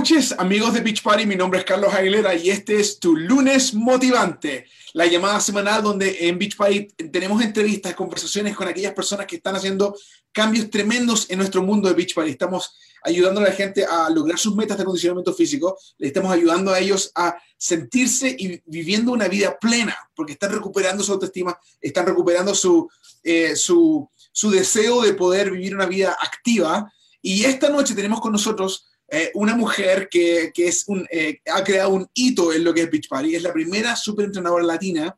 noches, amigos de Beach Party. Mi nombre es Carlos Aguilera y este es tu lunes motivante, la llamada semanal donde en Beach Party tenemos entrevistas, conversaciones con aquellas personas que están haciendo cambios tremendos en nuestro mundo de Beach Party. Estamos ayudando a la gente a lograr sus metas de condicionamiento físico, le estamos ayudando a ellos a sentirse y viviendo una vida plena, porque están recuperando su autoestima, están recuperando su, eh, su, su deseo de poder vivir una vida activa. Y esta noche tenemos con nosotros eh, una mujer que, que es un, eh, ha creado un hito en lo que es Beach Party. Es la primera superentrenadora latina.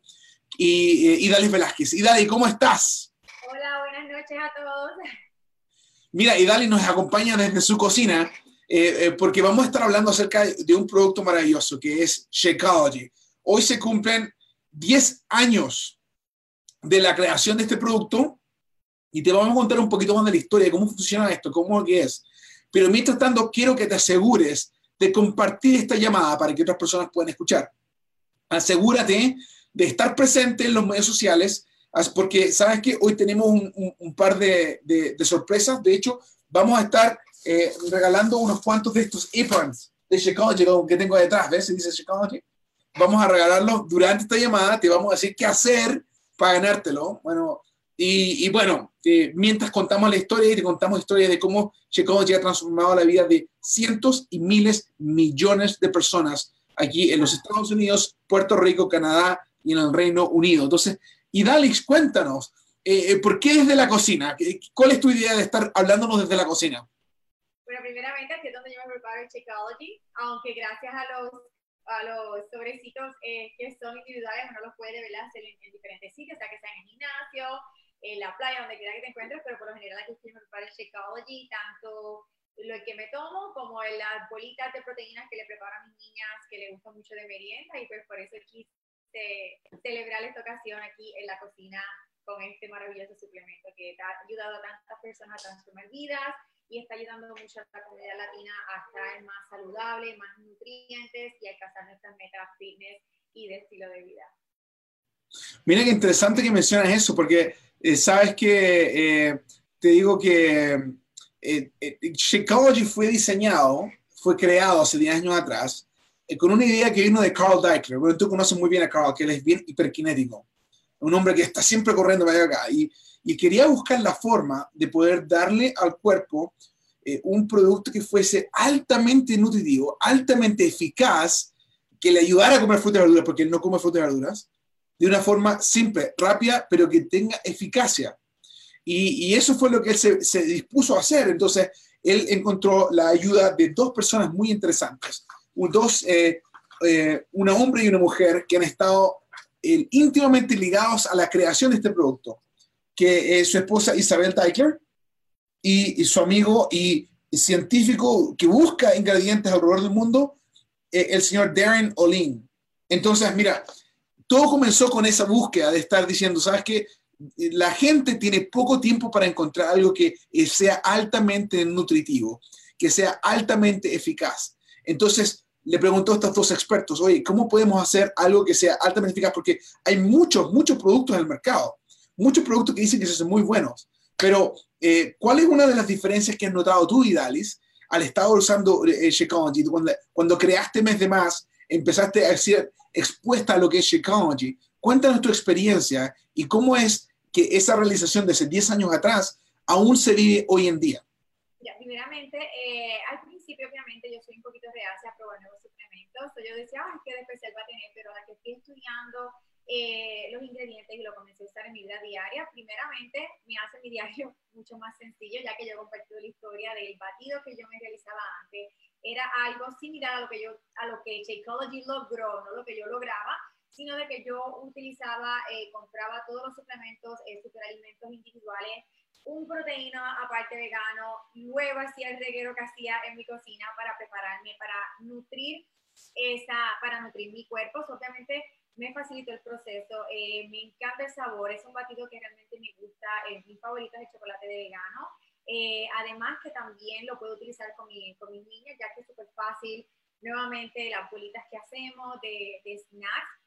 Y, eh, Idalis Velázquez. Idalis, ¿cómo estás? Hola, buenas noches a todos. Mira, Idalis nos acompaña desde su cocina porque vamos a estar hablando acerca de un producto maravilloso que es Shakeology. Hoy se cumplen 10 años de la creación de este producto y te vamos a contar un poquito más de la historia, de cómo funciona esto, cómo es. Pero mientras tanto, quiero que te asegures de compartir esta llamada para que otras personas puedan escuchar. Asegúrate de estar presente en los medios sociales, porque sabes que hoy tenemos un, par de, sorpresas. De hecho, vamos a estar eh, regalando unos cuantos de estos aprons de Chicago que tengo detrás. ¿Ves? Se dice Chicago. Vamos a regalarlos durante esta llamada. Te vamos a decir qué hacer para ganártelo. Bueno, y, bueno, eh, mientras contamos la historia y te contamos historias de cómo Shakeology ha transformado la vida de cientos y miles, millones de personas aquí en los Estados Unidos, Puerto Rico, Canadá y en el Reino Unido. Entonces, y Dalix, cuéntanos, eh, eh, ¿por qué desde la cocina? ¿Cuál es tu idea de estar hablándonos desde la cocina? Bueno, primeramente aquí es donde yo me preparo el Shakeology, aunque gracias a los a los sobrecitos que son individuales uno los puede revelar en, en diferentes sitios, o sea que sea en el gimnasio, en la playa, donde quiera que te encuentres, pero por lo general aquí estoy para el Shakeology, tanto lo que me tomo como las bolitas de proteínas que le preparo a mis niñas, que le gusta mucho de merienda, y pues por eso quise celebrar esta ocasión aquí en la cocina con este maravilloso suplemento que ha ayudado a tantas personas a transformar vidas y está ayudando mucho a la comunidad latina a estar más saludable, más nutrientes y alcanzar nuestras metas fitness y de estilo de vida. Mira qué interesante que mencionas eso, porque eh, sabes que eh, te digo que eh, Shakeology fue diseñado, fue creado hace 10 años atrás, con una idea que vino de Carl Deichler. Bueno, tú conoces muy bien a Carl, que él es bien hiperkinético, un hombre que está siempre corriendo para acá. Y, y quería buscar la forma de poder darle al cuerpo un producto que fuese altamente nutritivo, altamente eficaz, que le ayudara a comer frutas y verduras, porque él no come frutas y verduras, de una forma simple, rápida, pero que tenga eficacia. Y, eso fue lo que él se, dispuso a hacer. Entonces, él encontró la ayuda de dos personas muy interesantes, dos, eh, eh, hombre y una mujer que han estado eh, íntimamente ligados a la creación de este producto, que es su esposa Isabel Teichler y, y, su amigo y científico que busca ingredientes alrededor del mundo, el señor Darren Olin. Entonces, mira, todo comenzó con esa búsqueda de estar diciendo, ¿sabes qué? La gente tiene poco tiempo para encontrar algo que sea altamente nutritivo, que sea altamente eficaz. Entonces, le preguntó a estos dos expertos, oye, ¿cómo podemos hacer algo que sea altamente eficaz? Porque hay muchos, muchos productos en el mercado, muchos productos que dicen que son muy buenos, pero eh, ¿cuál es una de las diferencias que has notado tú, Idalis, al estar usando eh, Shakeology? Cuando, cuando creaste Mes de Más, empezaste a decir, expuesta a lo que es Shakeology. Cuéntanos tu experiencia y cómo es que esa realización de hace 10 años atrás aún se vive hoy en día. Ya, primeramente, eh, al principio obviamente yo soy un poquito reacia a probar nuevos suplementos. yo decía, ay, qué de especial va a tener, pero ahora que estoy estudiando eh, los ingredientes y lo comencé a usar en mi vida diaria, primeramente me hace mi diario mucho más sencillo, ya que yo compartido la historia del batido que yo me realizaba antes, era algo similar a lo que yo, a lo que Shakeology logró, no lo que yo lograba, sino de que yo utilizaba, eh, compraba todos los suplementos, eh, superalimentos individuales, un proteína aparte vegano, luego hacía el reguero que hacía en mi cocina para prepararme, para nutrir esa, para nutrir mi cuerpo. obviamente me facilitó el proceso, eh, me encanta el sabor, es un batido que realmente me gusta, es mi favorito es el chocolate de vegano. Eh, además que también lo puedo utilizar con, mi, con mis niñas, ya que es súper fácil. Nuevamente, las bolitas que hacemos de, de snacks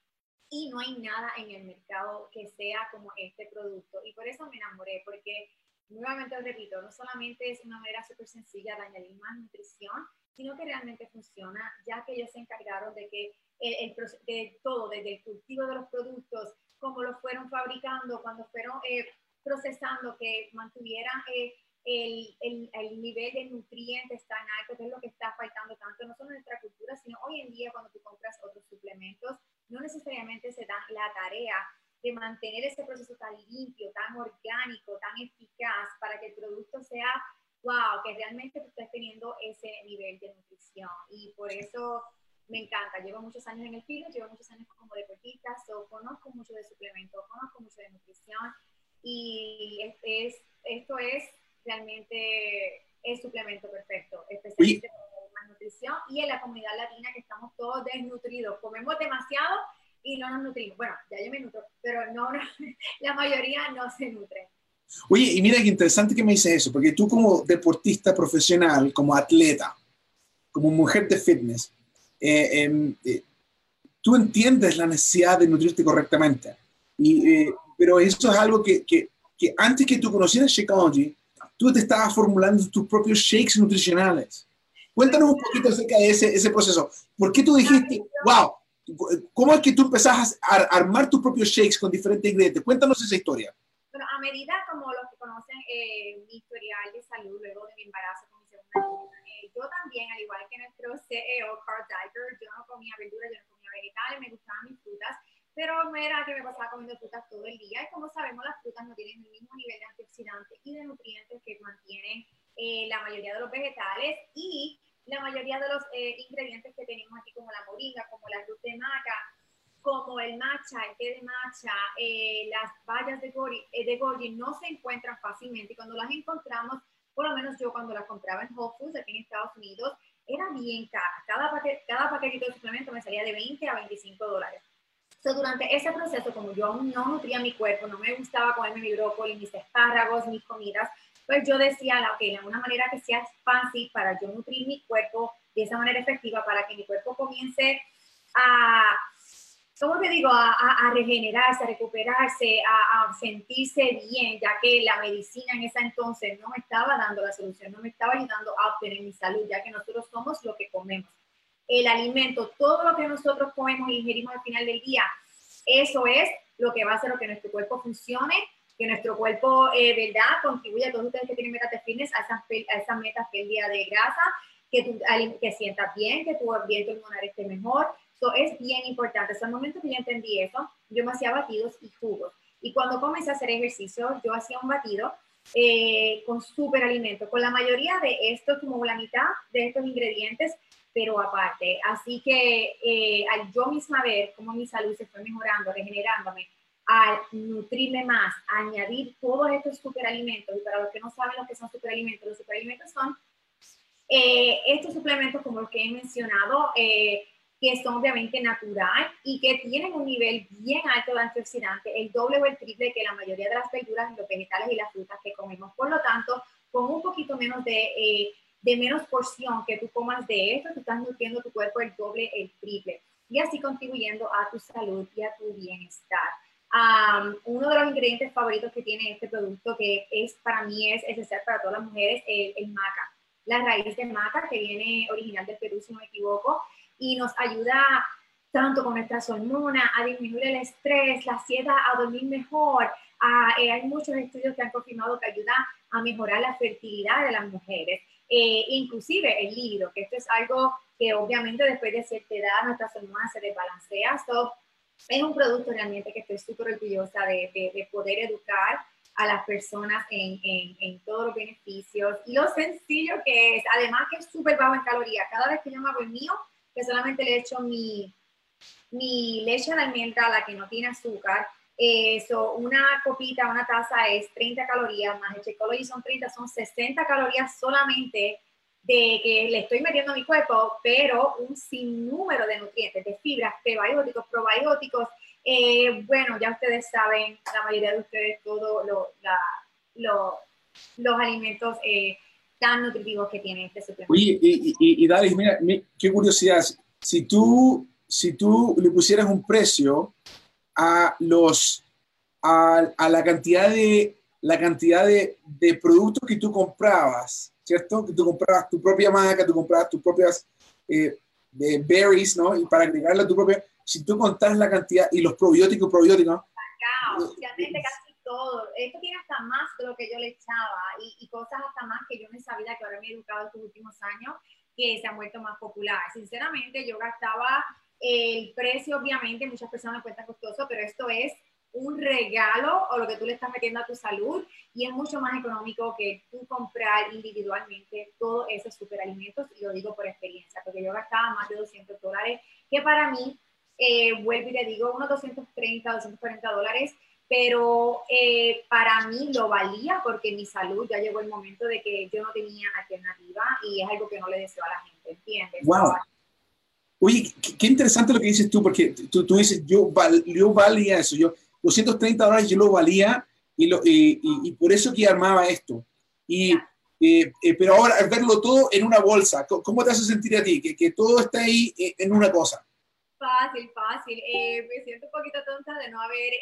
y no hay nada en el mercado que sea como este producto. Y por eso me enamoré, porque nuevamente repito, no solamente es una manera súper sencilla de añadir más nutrición, sino que realmente funciona, ya que ellos se encargaron de que el, de todo, desde el cultivo de los productos, cómo los fueron fabricando, cuando fueron eh, procesando, que mantuvieran eh, el, el, el, nivel de nutrientes tan alto, que es lo que está faltando tanto, no solo en nuestra cultura, sino hoy en día cuando tú compras otros suplementos, no necesariamente se da la tarea de mantener ese proceso tan limpio, tan orgánico, tan eficaz, para que el producto sea, wow, que realmente tú estés teniendo ese nivel de nutrición. Y por eso me encanta. Llevo muchos años en el fitness, llevo muchos años como deportista, so, conozco mucho de suplementos, conozco mucho de nutrición y es, esto es realmente el suplemento perfecto, especialmente con nutrición y en la comunidad latina que estamos todos desnutridos, comemos demasiado y no nos nutrimos. Bueno, ya yo me nutro, pero no, la mayoría no se nutre. Oye, y mira qué interesante que me dices eso, porque tú como deportista profesional, como atleta, como mujer de fitness, eh, em, eh, tú entiendes la necesidad de nutrirte correctamente. Y, eh, pero eso es algo que, que, que, antes que tú conocieras Shakeology, tú te estabas formulando tus propios shakes nutricionales. Cuéntanos un poquito acerca de ese, ese proceso. ¿Por qué tú dijiste, wow, ¿Cómo es que tú empezás a armar tus propios shakes con diferentes ingredientes? Cuéntanos esa historia. Bueno, a medida como los que conocen eh, mi historial de salud luego de mi embarazo con mi segunda eh, yo también, al igual que nuestro CEO, Carl Diker, yo no comía verduras, yo no comía vegetales, me gustaban mis pero era que me pasaba comiendo frutas todo el día. Y como sabemos, las frutas no tienen el mismo nivel de antioxidantes y de nutrientes que mantienen eh, la mayoría de los vegetales y la mayoría de los eh, ingredientes que tenemos aquí, como la moringa, como la luz de maca, como el matcha, el té de matcha, eh, las bayas de goji, eh, de goji, no se encuentran fácilmente. Y cuando las encontramos, por lo menos yo cuando las compraba en Whole Foods aquí en Estados Unidos, era bien cara. Cada, paquete, cada paquetito de suplemento me salía de 20 a 25 dólares. Entonces, durante ese proceso, como yo aún no nutría mi cuerpo, no me gustaba comerme mi brócoli, mis espárragos, mis comidas, pues yo decía, ok, de una manera que sea fácil para yo nutrir mi cuerpo de esa manera efectiva, para que mi cuerpo comience a, ¿cómo te digo?, a, a, regenerarse, a recuperarse, a, a, sentirse bien, ya que la medicina en ese entonces no me estaba dando la solución, no me estaba ayudando a obtener mi salud, ya que nosotros somos lo que comemos. El alimento, todo lo que nosotros comemos y ingerimos al final del día, eso es lo que va a hacer que nuestro cuerpo funcione que nuestro cuerpo, eh, ¿verdad?, contribuye a todos ustedes que tienen metas de fitness a esas, a esas metas día de grasa, que tú que sientas bien, que tu ambiente hormonal esté mejor. Eso es bien importante. Hasta el momento que yo entendí eso, yo me hacía batidos y jugos. Y cuando comencé a hacer ejercicio, yo hacía un batido eh, con súper alimento, con la mayoría de estos, como la mitad de estos ingredientes, pero aparte. Así que eh, al yo misma ver cómo mi salud se fue mejorando, regenerándome, al nutrirme más, añadir todos estos superalimentos, y para los que no saben lo que son superalimentos, los superalimentos son eh, estos suplementos como los que he mencionado, eh, que son obviamente natural y que tienen un nivel bien alto de antioxidantes, el doble o el triple que la mayoría de las verduras, los vegetales y las frutas que comemos. Por lo tanto, con un poquito menos de, eh, de menos porción que tú comas de esto, tú estás nutriendo tu cuerpo el doble, el triple, y así contribuyendo a tu salud y a tu bienestar uno de los ingredientes favoritos que tiene este producto, que es para mí es esencial para todas las mujeres, es el maca. La raíz de maca, que viene original del Perú, si no me equivoco, y nos ayuda tanto con nuestras hormonas, a disminuir el estrés, la ansiedad, a dormir mejor. Eh, hay muchos estudios que han confirmado que ayuda a mejorar la fertilidad de las mujeres, eh, inclusive el líquido, que esto es algo que obviamente después de cierta edad nuestras hormonas se desbalancean. So, es un producto realmente que estoy súper orgullosa de, de, poder educar a las personas en, en, en, todos los beneficios y lo sencillo que es, además que es súper bajo en calorías. Cada vez que yo me hago el mío, que solamente le echo mi, mi leche de almendra, la que no tiene azúcar, eso, una copita, una taza es 30 calorías, más el Checology son 30, son 60 calorías solamente de que le estoy metiendo a mi cuerpo, pero un sinnúmero de nutrientes, de fibras, prebióticos, probióticos. Eh, bueno, ya ustedes saben, la mayoría de ustedes, todos lo, los alimentos eh, tan nutritivos que tiene este suplemento. Y, y, y Dalis, mira, qué curiosidad. Si tú, si tú le pusieras un precio a, los, a, a la cantidad de la cantidad de, de, productos que tú comprabas, ¿cierto? Que tú comprabas tu propia marca, tú comprabas tus propias eh, berries, ¿no? Y para agregarle a tu propia, si tú contas la cantidad y los probióticos, probióticos. Cacao, casi todo. Esto tiene hasta más de lo que yo le echaba y, y cosas hasta más que yo no sabía que ahora me he educado estos últimos años que se han vuelto más popular. Sinceramente, yo gastaba el precio, obviamente, muchas personas cuentan costoso, pero esto es un regalo o lo que tú le estás metiendo a tu salud y es mucho más económico que tú comprar individualmente todos esos superalimentos y lo digo por experiencia, porque yo gastaba más de 200 dólares, que para mí, eh, vuelvo y le digo, unos 230, 240 dólares, pero eh, para mí lo valía porque mi salud ya llegó el momento de que yo no tenía alternativa y es algo que no le deseo a la gente, ¿entiendes? Wow. Oye, qué, interesante lo que dices tú, porque tú, tú dices, yo, yo valía eso, yo 230 dólares yo lo valía y, lo, y, y, por eso que armaba esto. Y, eh, eh, pero ahora verlo todo en una bolsa, ¿cómo te hace sentir a ti? Que, que todo está ahí eh, en una cosa. Fácil, fácil. me siento un poquito tonta de no haber...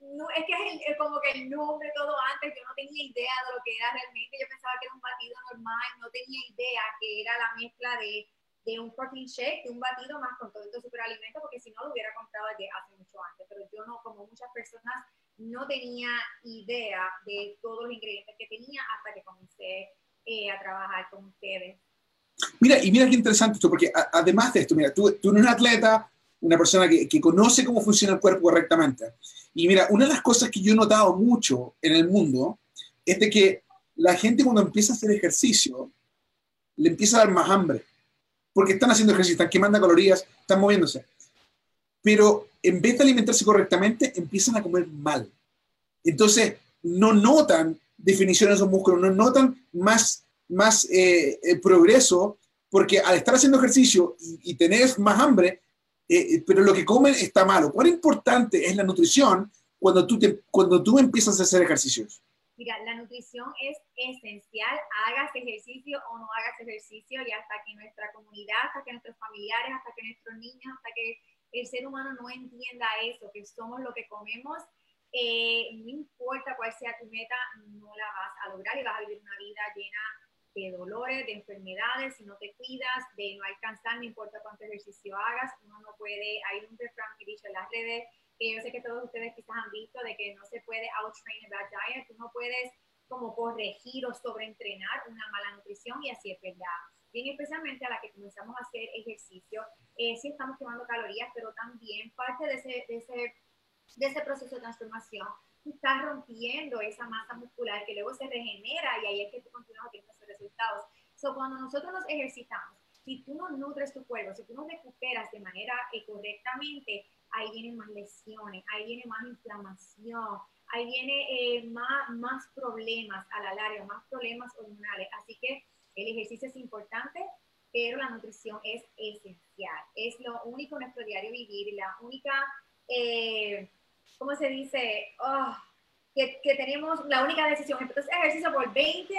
no, es que es, como que el nombre todo antes, yo no tenía idea de lo que era realmente, yo pensaba que era un batido normal, no tenía idea que era la mezcla de de un protein shake, de un batido más con todo estos superalimentos, porque si no lo hubiera comprado desde hace mucho antes. Pero yo no, como muchas personas, no tenía idea de todos los ingredientes que tenía hasta que comencé eh, a trabajar con ustedes. Mira, y mira qué interesante esto, porque además de esto, mira, tú, tú eres un atleta, una persona que, que, conoce cómo funciona el cuerpo correctamente. Y mira, una de las cosas que yo he notado mucho en el mundo es de que la gente cuando empieza a hacer ejercicio, le empieza a dar más hambre porque están haciendo ejercicio, están quemando calorías, están moviéndose. Pero en vez de alimentarse correctamente, empiezan a comer mal. Entonces, no notan definiciones de los músculos, no notan más, más eh, eh, progreso, porque al estar haciendo ejercicio y, tener más hambre, eh, pero lo que comen está malo. ¿Cuán importante es la nutrición cuando tú, te, cuando tú empiezas a hacer ejercicios? Mira, la nutrición es esencial, hagas ejercicio o no hagas ejercicio y hasta que nuestra comunidad, hasta que nuestros familiares, hasta que nuestros niños, hasta que el ser humano no entienda eso, que somos lo que comemos, eh, no importa cuál sea tu meta, no la vas a lograr y vas a vivir una vida llena de dolores, de enfermedades, si no te cuidas, de no alcanzar, no importa cuánto ejercicio hagas, uno no puede, hay un refrán que dice en las redes, que yo sé que todos ustedes quizás han visto de que no se puede out-train a bad diet, tú no puedes como corregir o sobreentrenar una mala nutrición y así es verdad. Bien, especialmente a la que comenzamos a hacer ejercicio, eh, sí estamos quemando calorías, pero también parte de ese, de ese, de ese proceso de transformación, tú estás rompiendo esa masa muscular que luego se regenera y ahí es que tú continúas teniendo esos resultados. So, cuando nosotros nos ejercitamos, si tú no nutres tu cuerpo, si tú no recuperas de manera eh, correctamente, ahí vienen más lesiones, ahí viene más inflamación, ahí viene eh, más, más problemas a la larga, más problemas hormonales. Así que el ejercicio es importante, pero la nutrición es esencial. Es lo único en nuestro diario vivir, la única, eh, ¿cómo se dice? Oh, que, que, tenemos la única decisión. Entonces, ejercicio por 20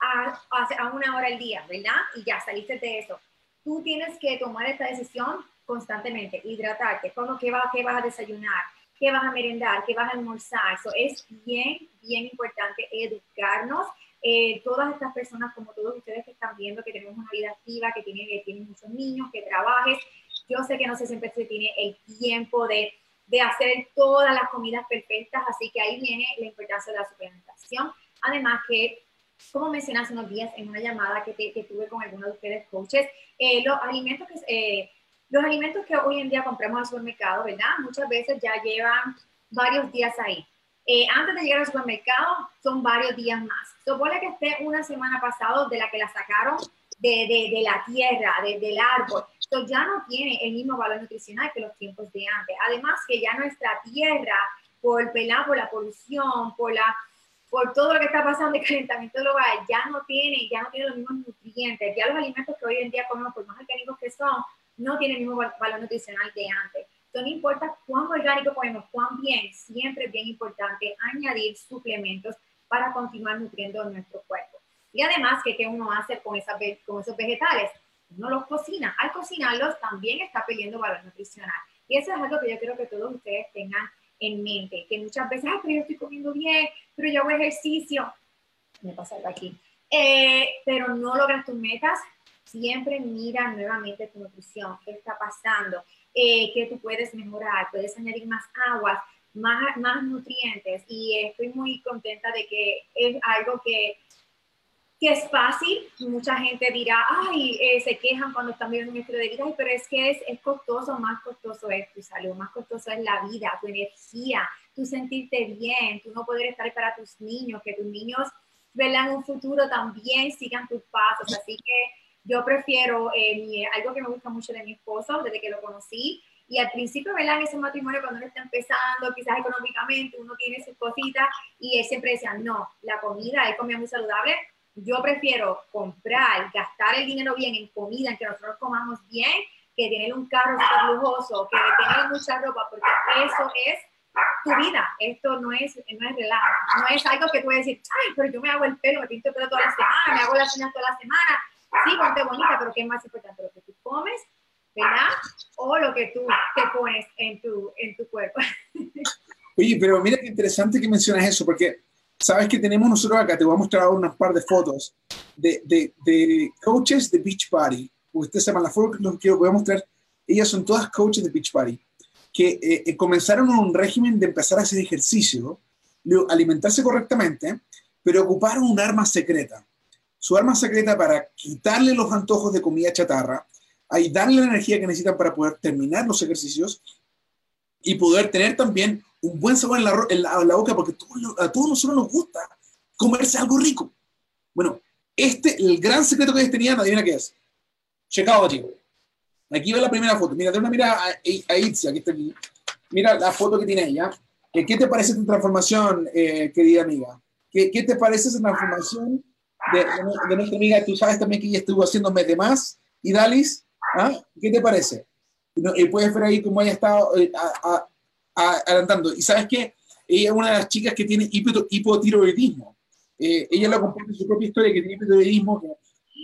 a, a, una hora al día, ¿verdad? Y ya saliste de eso. Tú tienes que tomar esta decisión constantemente, hidratarte, ¿cómo, qué, vas, qué vas a desayunar, qué vas a merendar, qué vas a almorzar. Eso es bien, bien importante educarnos. Eh, todas estas personas, como todos ustedes que están viendo, que tenemos una vida activa, que tienen, que tienen muchos niños, que trabajes, yo sé que no se siempre se tiene el tiempo de, de hacer todas las comidas perfectas, así que ahí viene la importancia de la suplementación. Además que como mencioné hace unos días en una llamada que, que tuve con algunos de ustedes coaches, eh, los alimentos que, eh, los alimentos que hoy en día compramos al supermercado, ¿verdad? Muchas veces ya llevan varios días ahí. Eh, antes de llegar al supermercado, son varios días más. Supone que esté una semana pasado de la que la sacaron de, de, de la tierra, de, del árbol. Entonces ya no tiene el mismo valor nutricional que los tiempos de antes. Además que ya nuestra tierra, por, por la polución, por, la, por todo lo que está pasando, el calentamiento global, ya no tiene, ya no tiene los mismos nutrientes. Ya los alimentos que hoy en día comemos, por más orgánicos que son, no tiene el mismo valor nutricional de antes. Entonces, no importa cuán orgánico comemos, cuán bien, siempre es bien importante añadir suplementos para continuar nutriendo nuestro cuerpo. Y además, ¿qué, uno hace con, esas, con esos vegetales? Uno los cocina. Al cocinarlos también está perdiendo valor nutricional. Y eso es algo que yo quiero que todos ustedes tengan en mente, que muchas veces, ah, pero yo estoy comiendo bien, pero yo hago ejercicio, me pasa algo aquí, eh, pero no logras tus metas, siempre mira nuevamente tu nutrición, qué está pasando, eh, qué tú puedes mejorar, puedes añadir más aguas, más, más nutrientes. Y estoy muy contenta de que es algo que que es fácil, mucha gente dirá, ay, eh, se quejan cuando están viviendo un estilo de vida, pero es que es, es costoso, más costoso es tu salud, más costoso es la vida, tu energía, tu sentirte bien, tu no poder estar para tus niños, que tus niños vean un futuro también sigan tus pasos, así que yo prefiero, eh, algo que me gusta mucho de mi esposo, desde que lo conocí, y al principio, ¿verdad? En ese matrimonio, cuando uno está empezando, quizás económicamente, uno tiene sus cositas, y él siempre decía, no, la comida, él comía muy saludable, yo prefiero comprar, gastar el dinero bien en comida, en que nosotros comamos bien, que tener un carro súper lujoso, que tener mucha ropa, porque eso es tu vida. Esto no es, no es relajo. No es algo que tú puedes decir, ay, pero yo me hago el pelo, me pinto el pelo toda la semana, me hago las uñas toda la semana. Sí, ponte bonita, pero ¿qué es más importante? Lo que tú comes, ¿verdad? O lo que tú te pones en tu, en tu cuerpo. Oye, pero mira qué interesante que mencionas eso, porque Sabes que tenemos nosotros acá, te voy a mostrar unas par de fotos de, de, de coaches de Beach Party. Ustedes sepan, las fotos que voy a mostrar, ellas son todas coaches de Beach Party, que eh, eh, comenzaron un régimen de empezar a hacer ejercicio, alimentarse correctamente, pero ocuparon un arma secreta. Su arma secreta para quitarle los antojos de comida chatarra, y darle la energía que necesitan para poder terminar los ejercicios y poder tener también un buen sabor en la, boca, porque a todos nosotros nos gusta comerse algo rico. Bueno, este, el gran secreto que ellos tenían, adivina qué es. Checado, chicos. Aquí ve la primera foto. Mira, una mira a, a Itzia. Mira la foto que tiene ella. ¿Qué te parece esta transformación, eh, querida amiga? ¿Qué, ¿Qué, te parece esa transformación de, de, nuestra amiga? Tú sabes también que ella estuvo haciendo más y Dalis. ¿ah? ¿Qué te parece? Y, puedes ver ahí cómo ella estado eh, adelantando. Y sabes que ella es una de las chicas que tiene hipotiroidismo. Eh, ella lo comparte en su propia historia, que tiene hipotiroidismo,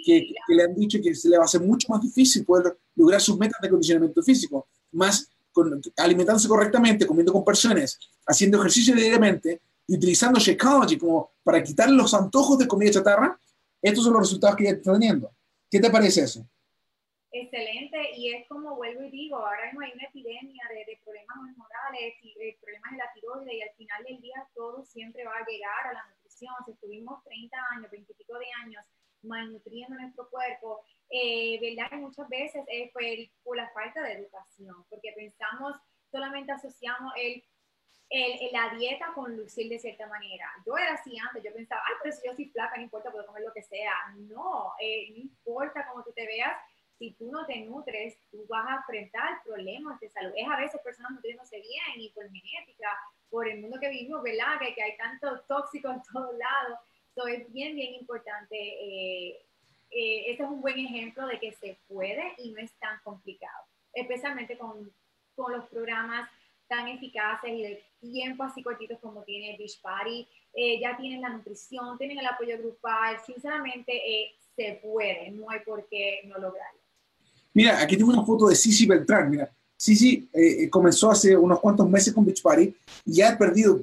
que, que, le han dicho que se le va a hacer mucho más difícil poder lograr sus metas de condicionamiento físico, más con, alimentándose correctamente, comiendo con personas, haciendo ejercicio diariamente y utilizando Shakeology como para quitar los antojos de comida chatarra. Estos son los resultados que ella está teniendo. ¿Qué te parece eso? excelente y es como vuelvo y digo, ahora mismo hay una epidemia de, de problemas hormonales y de problemas de la tiroides y al final del día todo siempre va a llegar a la nutrición. Si estuvimos 30 años, 20 y pico de años malnutriendo nuestro cuerpo, eh, ¿verdad? Y muchas veces es por, por, la falta de educación, porque pensamos, solamente asociamos el, el, la dieta con lucir de cierta manera. Yo era así antes, yo pensaba, ay, pero si yo soy flaca, no importa, puedo comer lo que sea. No, eh, no importa cómo tú te veas, si tú no te nutres, tú vas a enfrentar problemas de salud. Es a veces personas nutriéndose bien y por genética, por el mundo que vivimos, ¿verdad? Que, que hay tantos tóxicos en todos lados. Eso es bien, bien importante. Eh, eh, este es un buen ejemplo de que se puede y no es tan complicado, especialmente con, con los programas tan eficaces y de tiempo así cortitos como tiene Beach Party. Eh, ya tienen la nutrición, tienen el apoyo grupal. Sinceramente, eh, se puede, no hay por qué no lograrlo. Mira, aquí tengo una foto de Sisi Beltrán. Mira, Sisi eh, comenzó hace unos cuantos meses con Beach Party y ya ha perdido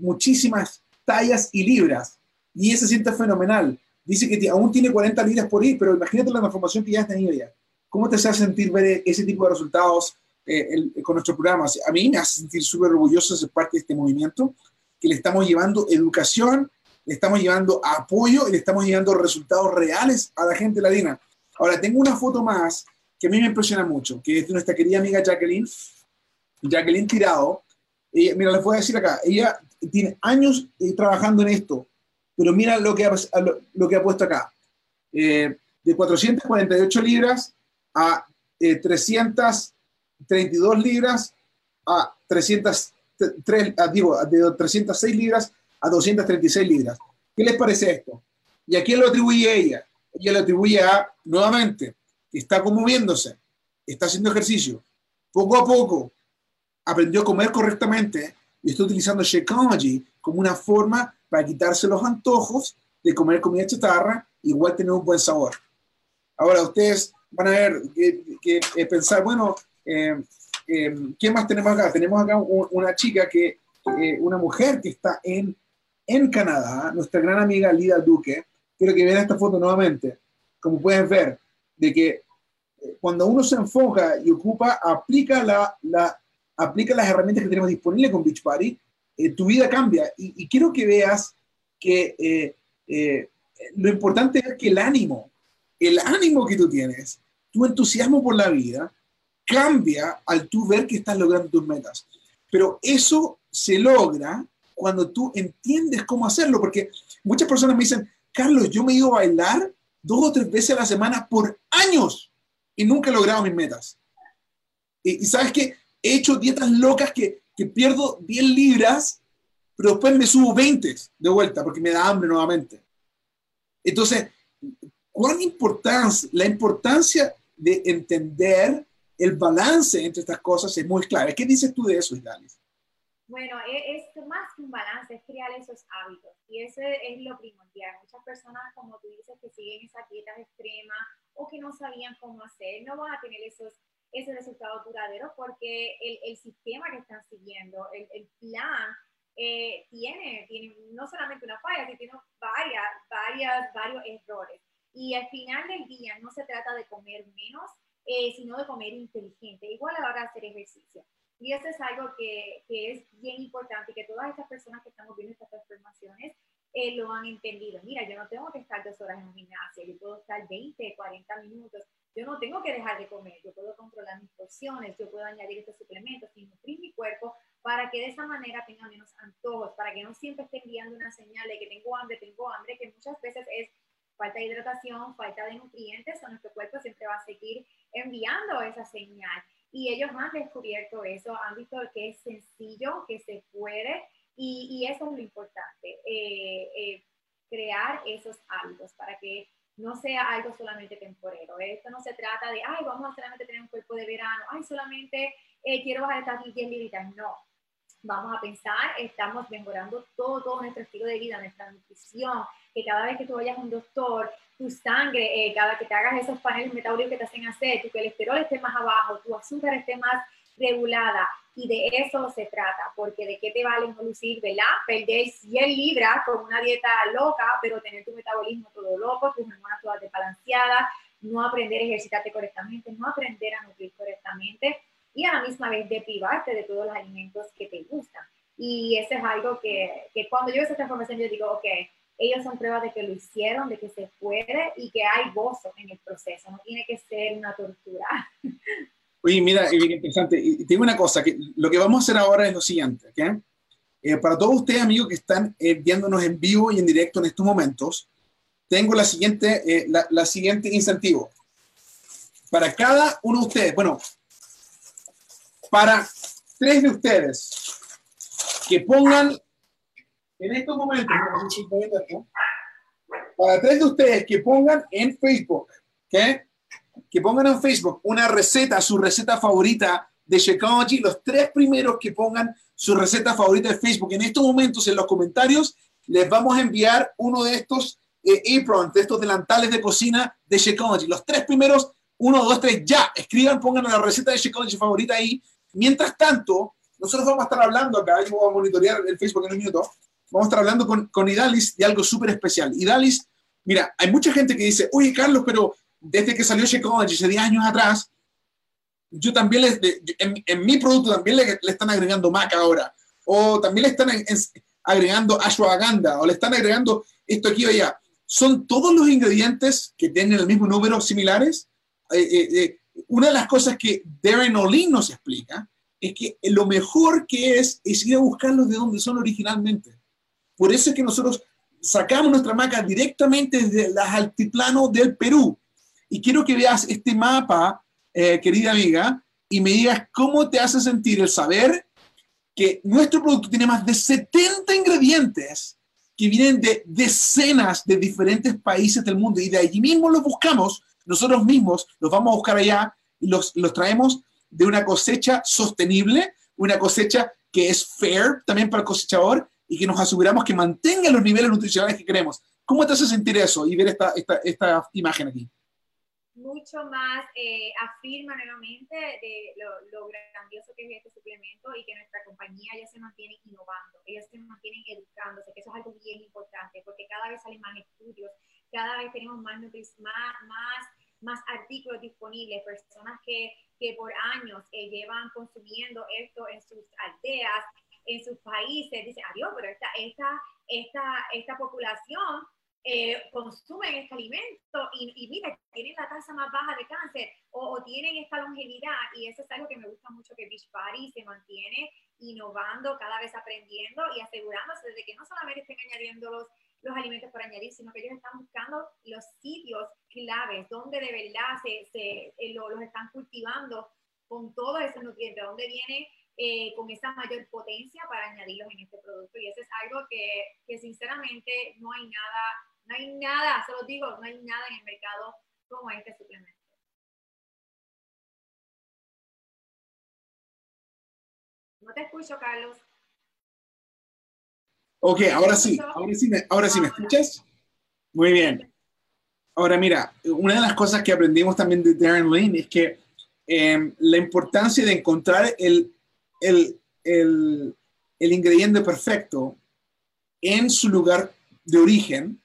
muchísimas tallas y libras. Y ella se siente fenomenal. Dice que aún tiene 40 libras por ir, pero imagínate la transformación que ya has tenido ya. ¿Cómo te hace sentir ver ese tipo de resultados eh, el, con nuestros programas. A mí me hace sentir súper orgulloso de ser parte de este movimiento, que le estamos llevando educación, le estamos llevando apoyo y le estamos llevando resultados reales a la gente latina. Ahora, tengo una foto más que a mí me impresiona mucho, que es de nuestra querida amiga Jacqueline, Jacqueline Tirado. Ella, mira, les voy a decir acá, ella tiene años eh, trabajando en esto, pero mira lo que ha, lo, lo que ha puesto acá. Eh, de 448 libras a eh, 300 32 libras a 303, digo, de 306 libras a 236 libras. ¿Qué les parece esto? ¿Y a quién lo atribuye ella? Ella lo atribuye a, nuevamente, está conmoviéndose, está haciendo ejercicio. Poco a poco aprendió a comer correctamente y está utilizando Shakeology como una forma para quitarse los antojos de comer comida chatarra, igual tener un buen sabor. Ahora ustedes van a ver que, que, que pensar, bueno, eh, eh, ¿qué más tenemos acá? Tenemos acá una chica que, una mujer que está en, en Canadá, nuestra gran amiga Lida Duque. Quiero que vean esta foto nuevamente. Como puedes ver, de que cuando uno se enfoca y ocupa, aplica, la, la, aplica las herramientas que tenemos disponibles con Beachbody, eh, tu vida cambia. Y, quiero que veas que eh, eh, lo importante es que el ánimo, el ánimo que tú tienes, tu entusiasmo por la vida, cambia al tú ver que estás logrando tus metas. Pero eso se logra cuando tú entiendes cómo hacerlo, porque muchas personas me dicen, Carlos, yo me he ido a bailar dos o tres veces a la semana por años y nunca he logrado mis metas. Y, sabes que he hecho dietas locas que, que pierdo 10 libras, pero después me subo 20 de vuelta porque me da hambre nuevamente. Entonces, ¿cuán importancia, la importancia de entender el balance entre estas cosas es muy clave. ¿Qué dices tú de eso, Idalis? Bueno, e, es, más que un balance, es crear esos hábitos. Y ese es lo primordial. Muchas personas, como tú dices, que siguen esas dietas extremas o que no sabían cómo hacer, no van a tener esos, ese resultado duradero porque el, el sistema que están siguiendo, el, el plan, eh, tiene, tiene no solamente una falla, sino varias, varias, varios errores. Y al final del día no se trata de comer menos, eh, sino de comer inteligente, igual a la hora de hacer ejercicio. Y eso es algo que, que, es bien importante y que todas estas personas que estamos viendo estas transformaciones eh, lo han entendido. Mira, yo no tengo que estar dos horas en un gimnasio, yo puedo estar 20, 40 minutos, yo no tengo que dejar de comer, yo puedo controlar mis porciones, yo puedo añadir estos suplementos y nutrir mi cuerpo para que de esa manera tenga menos antojos, para que no siempre esté enviando una señal de que tengo hambre, tengo hambre, que muchas veces es falta de hidratación, falta de nutrientes, o nuestro cuerpo siempre va a seguir enviando esa señal y ellos han descubierto eso, han visto que es sencillo, que se puede y, y eso es lo importante, eh, eh, crear esos hábitos para que no sea algo solamente temporero. Esto no se trata de, ay, vamos a solamente tener un cuerpo de verano, ay, solamente eh, quiero bajar estas 10 libritas. No, vamos a pensar, estamos mejorando todo, todo nuestro estilo de vida, nuestra nutrición, que cada vez que tú vayas a un doctor, tu sangre, eh, cada que te hagas esos paneles metabólicos que te hacen hacer, tu colesterol esté más abajo, tu azúcar esté más regulada. Y de eso se trata, porque de qué te vale no lucir, ¿verdad? Perder 100 libras con una dieta loca, pero tener tu metabolismo todo loco, tus hormonas todas desbalanceadas, no aprender a ejercitarte correctamente, no aprender a nutrir correctamente y a la misma vez de privarte de todos los alimentos que te gustan. Y eso es algo que, que cuando yo veo esa transformación, yo digo, ok, ellos son pruebas de que lo hicieron, de que se puede y que hay gozo en el proceso, no tiene que ser una tortura. Oye, mira, bien interesante. Y te una cosa, que lo que vamos a hacer ahora es lo siguiente, ¿ok? Eh, para todos ustedes, amigos que están eh, viéndonos en vivo y en directo en estos momentos, tengo la siguiente, eh, la, la siguiente incentivo. Para cada uno de ustedes, bueno, para tres de ustedes que pongan en estos momentos, para tres de ustedes que pongan en Facebook, que pongan en Facebook una receta, su receta favorita de Shakeology, los tres primeros que pongan su receta favorita de Facebook en estos momentos en los comentarios, les vamos a enviar uno de estos eh, aprons, de estos delantales de cocina de Shakeology. Los tres primeros, uno, dos, tres, ya, escriban, pongan la receta de Shakeology favorita ahí. Mientras tanto, nosotros vamos a estar hablando acá, yo voy a monitorear el Facebook en un minuto, vamos a estar hablando con, con Idalis de algo súper especial. Idalis, mira, hay mucha gente que dice, oye Carlos, pero desde que salió Shakeology hace 10 años atrás, yo también le, en, mi producto también le, están agregando maca ahora, o también le están agregando ashwagandha, o le están agregando esto aquí o allá. ¿Son todos los ingredientes que tienen el mismo número similares? Eh, eh, eh, una de las cosas que Darren Olin nos explica es que lo mejor que es es ir a buscarlos de donde son originalmente. Por eso es que nosotros sacamos nuestra maca directamente desde las altiplanos del Perú. Y quiero que veas este mapa, eh, querida amiga, y me digas cómo te hace sentir el saber que nuestro producto tiene más de 70 ingredientes que vienen de decenas de diferentes países del mundo y de allí mismo los buscamos nosotros mismos los vamos a buscar allá y los, los traemos de una cosecha sostenible, una cosecha que es fair también para el cosechador y que nos aseguramos que mantenga los niveles nutricionales que queremos. ¿Cómo te hace sentir eso y ver esta, esta, esta imagen aquí? mucho más eh, afirma nuevamente de lo, grandioso que es este suplemento y que nuestra compañía ya se mantiene innovando, ellos se mantienen educándose, que eso es algo bien importante, porque cada vez salen más estudios, cada vez tenemos más, más, más, más artículos disponibles, personas que, que por años eh, llevan consumiendo esto en sus aldeas, en sus países, dicen, adiós, pero esta, esta, esta, esta población eh, consumen este alimento y, y, mira, tienen la tasa más baja de cáncer o, tienen esta longevidad y eso es algo que me gusta mucho que Beachbody se mantiene innovando, cada vez aprendiendo y asegurándose de que no solamente estén añadiendo los, los alimentos por añadir, sino que ellos están buscando los sitios claves donde de verdad se, se eh, los están cultivando con todos esos nutrientes, donde viene eh, con esa mayor potencia para añadirlos en este producto. Y eso es algo que, que sinceramente no hay nada no hay nada, se lo digo, no hay nada en el mercado como este suplemento. No te escucho, Carlos. Ok, ahora sí, ahora sí, me, ahora sí me escuchas. Muy bien. Ahora mira, una de las cosas que aprendimos también de Darren Lane es que em, la importancia de encontrar el, el, el, ingrediente perfecto en su lugar de origen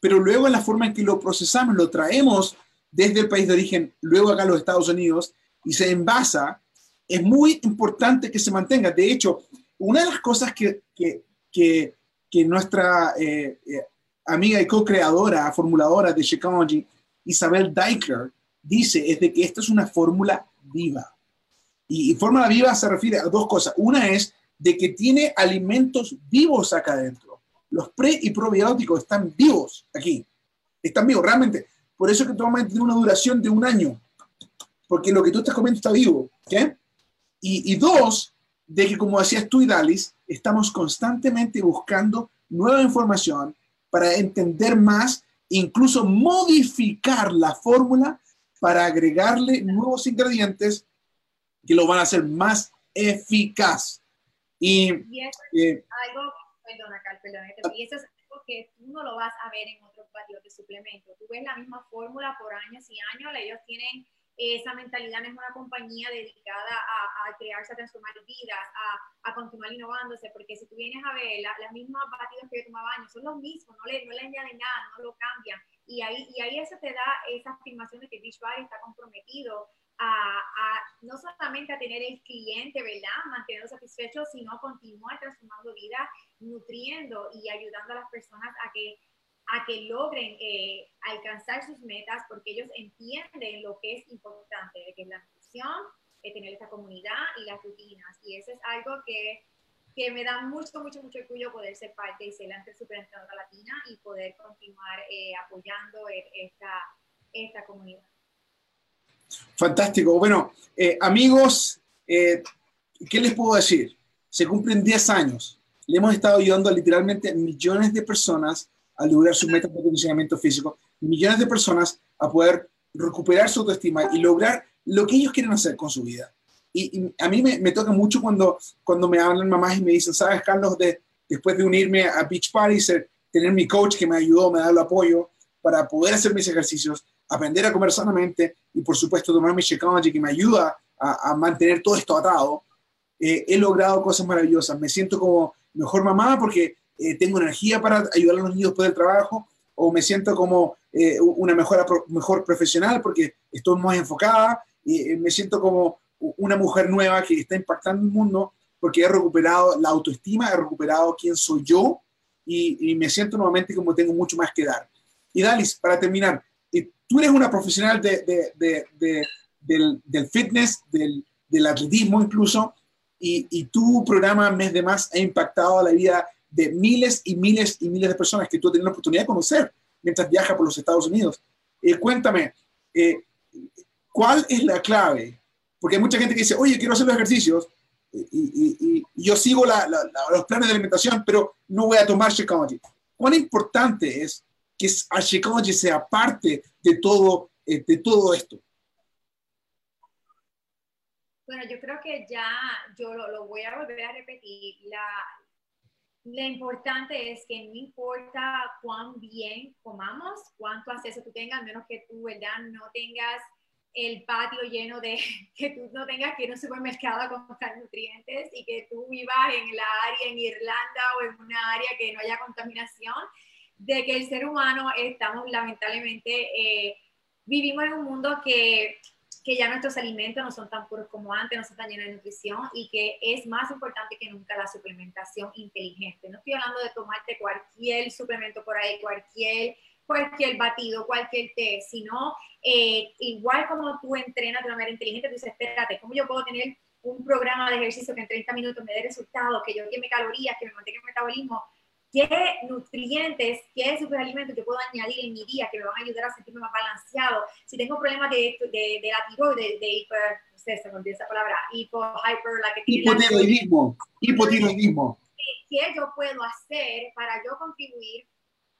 pero luego en la forma en que lo procesamos, lo traemos desde el país de origen, luego acá a los Estados Unidos, y se envasa, es muy importante que se mantenga. De hecho, una de las cosas que, que, que, nuestra eh, eh, amiga y co-creadora, formuladora de Shakeology, Isabel Deichler, dice es de que esta es una fórmula viva. Y, y fórmula viva se refiere a dos cosas. Una es de que tiene alimentos vivos acá adentro los pre y probióticos están vivos aquí. Están vivos, realmente. Por eso es que a tener una duración de un año. Porque lo que tú estás comiendo está vivo. Y, y, dos, de que como decías tú y Dalis, estamos constantemente buscando nueva información para entender más, incluso modificar la fórmula para agregarle nuevos ingredientes que lo van a hacer más eficaz. Y, eh, algo perdona, Carl, perdona, y eso es algo que tú no lo vas a ver en otros batidos de suplemento. Tú ves la misma fórmula por años y años, ellos tienen esa mentalidad, no es una compañía dedicada a, a crearse, a transformar vidas, a, a, continuar innovándose, porque si tú vienes a ver las mismas batidos que yo tomaba años, son los mismos, no le, no le añaden nada, no lo cambian. Y ahí, y ahí eso te da esa afirmación de que Beachbody está comprometido a, no solamente a tener el cliente, ¿verdad? Mantenerlo satisfecho, sino continuar transformando vida, nutriendo y ayudando a las personas a que, a que logren eh, alcanzar sus metas porque ellos entienden lo que es importante, que es la nutrición, tener esta comunidad y las rutinas. Y eso es algo que, que me da mucho, mucho, mucho orgullo poder ser parte y ser la superentrenadora latina y poder continuar eh, apoyando esta, esta comunidad. Fantástico. Bueno, eh, amigos, eh, ¿qué les puedo decir? Se cumplen 10 años. Le hemos estado ayudando a literalmente millones de personas a lograr sus metas de condicionamiento físico, millones de personas a poder recuperar su autoestima y lograr lo que ellos quieren hacer con su vida. Y, a mí me, toca mucho cuando, cuando me hablan mamás y me dicen, sabes, Carlos, de, después de unirme a Beach Party, tener mi coach que me ayudó, me da el apoyo para poder hacer mis ejercicios, aprender a comer sanamente y por supuesto tomar mi Shakeology que me ayuda a, mantener todo esto atado, eh, he logrado cosas maravillosas. Me siento como mejor mamá porque eh, tengo energía para ayudar a los niños después del trabajo, o me siento como eh, una mejor, mejor profesional porque estoy más enfocada, y me siento como una mujer nueva que está impactando el mundo porque he recuperado la autoestima, he recuperado quién soy yo y, y me siento nuevamente como tengo mucho más que dar. Y Dalis, para terminar, tú eres una profesional de, del, fitness, del, atletismo incluso, y, tu programa Mes de Más ha impactado la vida de miles y miles y miles de personas que tú has tenido la oportunidad de conocer mientras viajas por los Estados Unidos. Eh, cuéntame, eh, ¿cuál es la clave? Porque hay mucha gente que dice, oye, quiero hacer los ejercicios, y, yo sigo los planes de alimentación, pero no voy a tomar Shakeology. ¿Cuán importante es que Shakeology sea parte de todo, eh, de todo esto? Bueno, yo creo que ya, yo lo, voy a volver a repetir, la, lo importante es que no importa cuán bien comamos, cuánto acceso tú tengas, menos que tú, ¿verdad? No tengas el patio lleno de, que tú no tengas que ir a un supermercado a comprar nutrientes y que tú vivas en la área en Irlanda o en una área que no haya contaminación, de que el ser humano estamos lamentablemente, eh, vivimos en un mundo que que ya nuestros alimentos no son tan puros como antes, no son tan llenos de nutrición y que es más importante que nunca la suplementación inteligente. No estoy hablando de tomarte cualquier suplemento por ahí, cualquier, cualquier batido, cualquier té, sino eh, igual como tú entrenas de manera inteligente, tú dices, espérate, ¿cómo yo puedo tener un programa de ejercicio que en 30 minutos me dé resultados, que yo queme calorías, que me mantenga el metabolismo? Qué nutrientes, qué superalimentos yo puedo añadir en mi día que me van a ayudar a sentirme más balanceado. Si tengo problemas de, de, de la tiroides, de, hiper, no sé, se me olvidó esa palabra, hipo, hyper, la que tiene hipotiroidismo, hipotiroidismo. ¿Qué yo puedo hacer para yo contribuir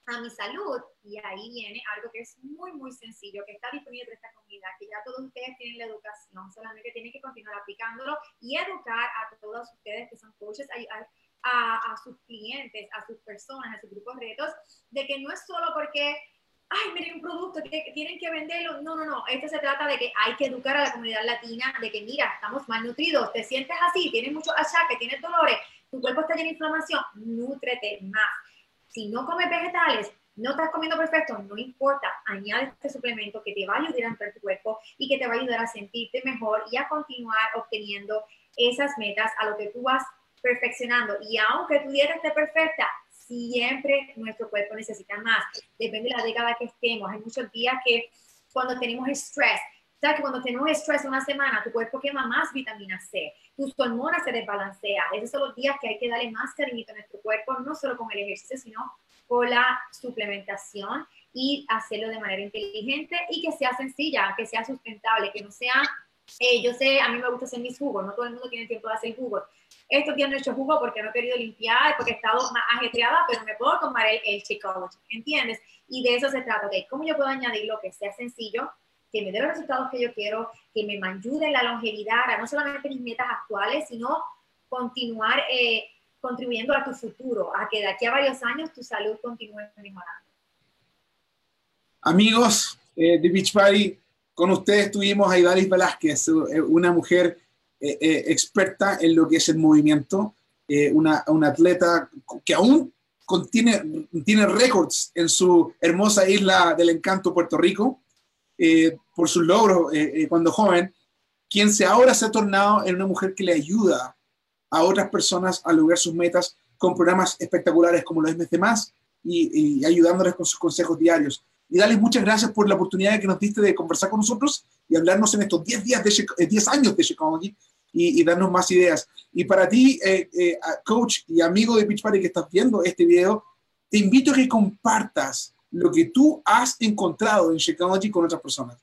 a mi salud? Y ahí viene algo que es muy, muy sencillo, que está disponible en esta comunidad, que ya todos ustedes tienen la educación, solamente tienen que continuar aplicándolo y educar a todos ustedes que son coaches, a, sus clientes, a sus personas, a sus grupos de retos, de que no es solo porque, ay, miren un producto, que tienen que venderlo. No, no, no. Esto se trata de que hay que educar a la comunidad latina de que, mira, estamos malnutridos, te sientes así, tienes mucho achaques, tienes dolores, tu cuerpo está lleno de inflamación, nútrete más. Si no comes vegetales, no estás comiendo perfecto, no importa, añade este suplemento que te va a ayudar a entrar tu cuerpo y que te va a ayudar a sentirte mejor y a continuar obteniendo esas metas a lo que tú vas perfeccionando. Y aunque tu dieta esté perfecta, siempre nuestro cuerpo necesita más. Depende de la década que estemos. Hay muchos días que cuando tenemos estrés, sabes que cuando tenemos estrés una semana, tu cuerpo quema más vitamina C, tus hormonas se desbalancea. Esos son los días que hay que darle más cariñito a nuestro cuerpo, no solo con el ejercicio, sino con la suplementación y hacerlo de manera inteligente y que sea sencilla, que sea sustentable, que no sea, eh, yo sé, a mí me gusta hacer mis jugos, no todo el mundo tiene tiempo de hacer jugos, estos días no he hecho jugo porque no he querido limpiar, porque he estado más ajetreada, pero me puedo tomar el, el ¿entiendes? Y de eso se trata, ¿ok? ¿Cómo yo puedo añadir lo que sea sencillo, que me dé los resultados que yo quiero, que me ayude en la longevidad, a no solamente mis metas actuales, sino continuar eh, contribuyendo a tu futuro, a que de aquí a varios años tu salud continúe mejorando. Amigos eh, de Beach Party, con ustedes tuvimos a Idalis Velázquez, eh, una mujer eh, eh, experta en lo que es el movimiento, eh, una, atleta que aún contiene, tiene récords en su hermosa isla del encanto, Puerto Rico, por sus logros cuando joven, quien se ahora se ha tornado en una mujer que le ayuda a otras personas a lograr sus metas con programas espectaculares como los MC Más y, y ayudándoles con sus consejos diarios. Y darles muchas gracias por la oportunidad que nos diste de conversar con nosotros y hablarnos en estos 10 días de 10 años de Chicago y, darnos más ideas. Y para ti, eh, eh, coach y amigo de Beach Party que estás viendo este video, te invito a que compartas lo que tú has encontrado en Shakeology con otras personas,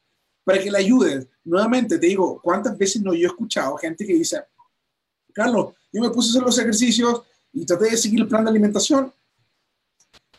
para que le ayudes. Nuevamente te digo, ¿cuántas veces no yo he escuchado gente que dice, Carlos, yo me puse a hacer los ejercicios y traté de seguir el plan de alimentación,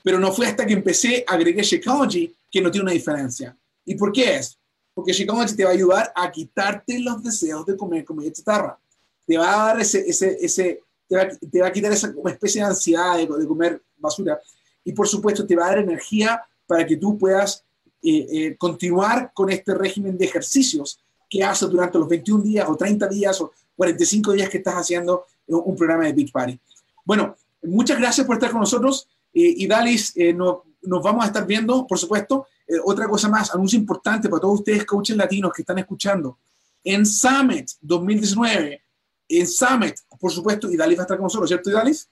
pero no fue hasta que empecé, agregué Shakeology que no tiene una diferencia. ¿Y por qué es? porque Shakeology te va a ayudar a quitarte los deseos de comer comida chatarra. Te va a dar ese, ese, ese te, va, te va a quitar esa especie de ansiedad de, comer basura. Y por supuesto te va a dar energía para que tú puedas eh, eh, continuar con este régimen de ejercicios que haces durante los 21 días o 30 días o 45 días que estás haciendo un programa de Big Party. Bueno, muchas gracias por estar con nosotros eh, y Dalis, no, nos vamos a estar viendo, por supuesto, eh, otra cosa más, anuncio importante para todos ustedes, coaches latinos que están escuchando. En Summit 2019, en Summit, por supuesto, y Dalis va a estar con nosotros, ¿cierto, Dalis?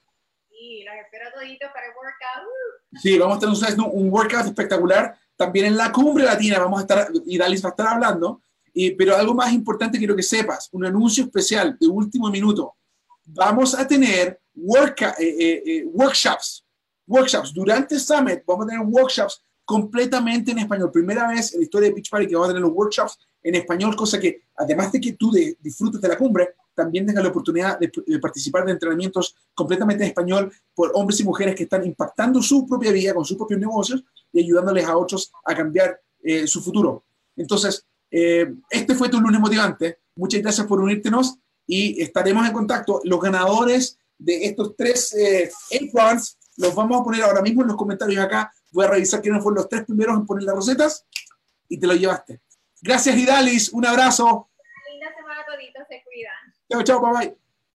Sí, los espero toditos para el workout. Sí, vamos a tener ustedes un workout espectacular. También en la cumbre latina vamos a estar, y Dalis va a estar hablando, y, pero algo más importante quiero que sepas, un anuncio especial de último minuto. Vamos a tener eh, eh, workshops, workshops. Durante Summit vamos a tener workshops completamente en español. Primera vez en la historia de Beach Party que vamos a tener los workshops en español, cosa que además de que tú disfrutes de la cumbre, también tengas la oportunidad de, participar de entrenamientos completamente en español por hombres y mujeres que están impactando su propia vida con sus propios negocios y ayudándoles a otros a cambiar eh, su futuro. Entonces, eh, este fue tu lunes motivante. Muchas gracias por unírtenos y estaremos en contacto. Los ganadores de estos tres eh, aprons. Los vamos a poner ahora mismo en los comentarios acá. Voy a revisar quiénes fueron los tres primeros en poner las rosetas y te lo llevaste. Gracias, Idalis. Un abrazo. Linda semana todito, se cuidan. Chao, chao, bye bye.